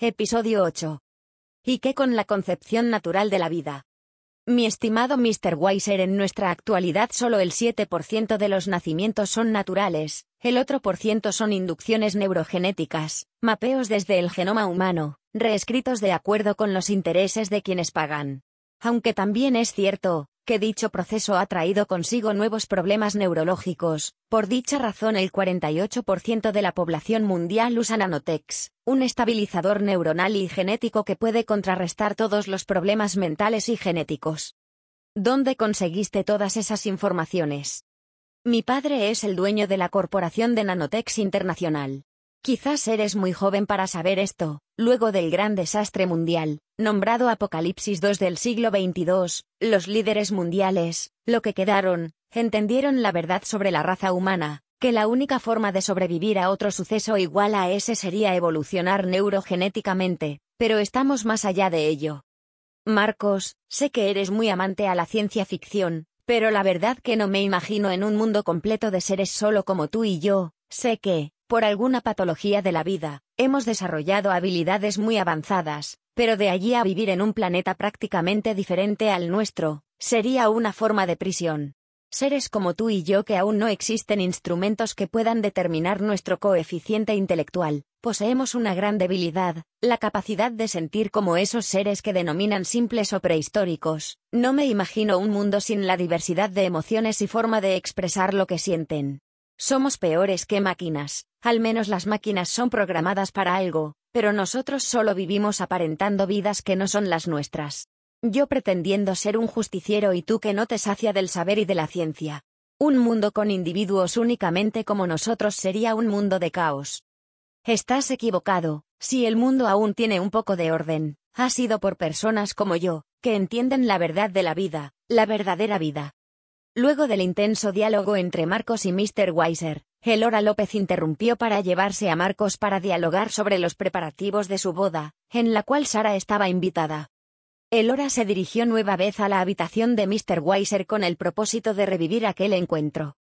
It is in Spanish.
Episodio 8. ¿Y qué con la concepción natural de la vida? Mi estimado Mr. Weiser, en nuestra actualidad solo el 7% de los nacimientos son naturales, el otro por ciento son inducciones neurogenéticas, mapeos desde el genoma humano, reescritos de acuerdo con los intereses de quienes pagan. Aunque también es cierto, que dicho proceso ha traído consigo nuevos problemas neurológicos. Por dicha razón el 48% de la población mundial usa Nanotex, un estabilizador neuronal y genético que puede contrarrestar todos los problemas mentales y genéticos. ¿Dónde conseguiste todas esas informaciones? Mi padre es el dueño de la corporación de Nanotex Internacional. Quizás eres muy joven para saber esto, luego del gran desastre mundial, nombrado Apocalipsis II del siglo XXII, los líderes mundiales, lo que quedaron, entendieron la verdad sobre la raza humana, que la única forma de sobrevivir a otro suceso igual a ese sería evolucionar neurogenéticamente, pero estamos más allá de ello. Marcos, sé que eres muy amante a la ciencia ficción, pero la verdad que no me imagino en un mundo completo de seres solo como tú y yo, sé que, por alguna patología de la vida, hemos desarrollado habilidades muy avanzadas, pero de allí a vivir en un planeta prácticamente diferente al nuestro, sería una forma de prisión. Seres como tú y yo que aún no existen instrumentos que puedan determinar nuestro coeficiente intelectual, poseemos una gran debilidad, la capacidad de sentir como esos seres que denominan simples o prehistóricos. No me imagino un mundo sin la diversidad de emociones y forma de expresar lo que sienten. Somos peores que máquinas, al menos las máquinas son programadas para algo, pero nosotros solo vivimos aparentando vidas que no son las nuestras. Yo pretendiendo ser un justiciero y tú que no te sacia del saber y de la ciencia. Un mundo con individuos únicamente como nosotros sería un mundo de caos. Estás equivocado, si el mundo aún tiene un poco de orden, ha sido por personas como yo, que entienden la verdad de la vida, la verdadera vida. Luego del intenso diálogo entre Marcos y Mr. Weiser, Elora López interrumpió para llevarse a Marcos para dialogar sobre los preparativos de su boda, en la cual Sara estaba invitada. Elora se dirigió nueva vez a la habitación de Mr. Weiser con el propósito de revivir aquel encuentro.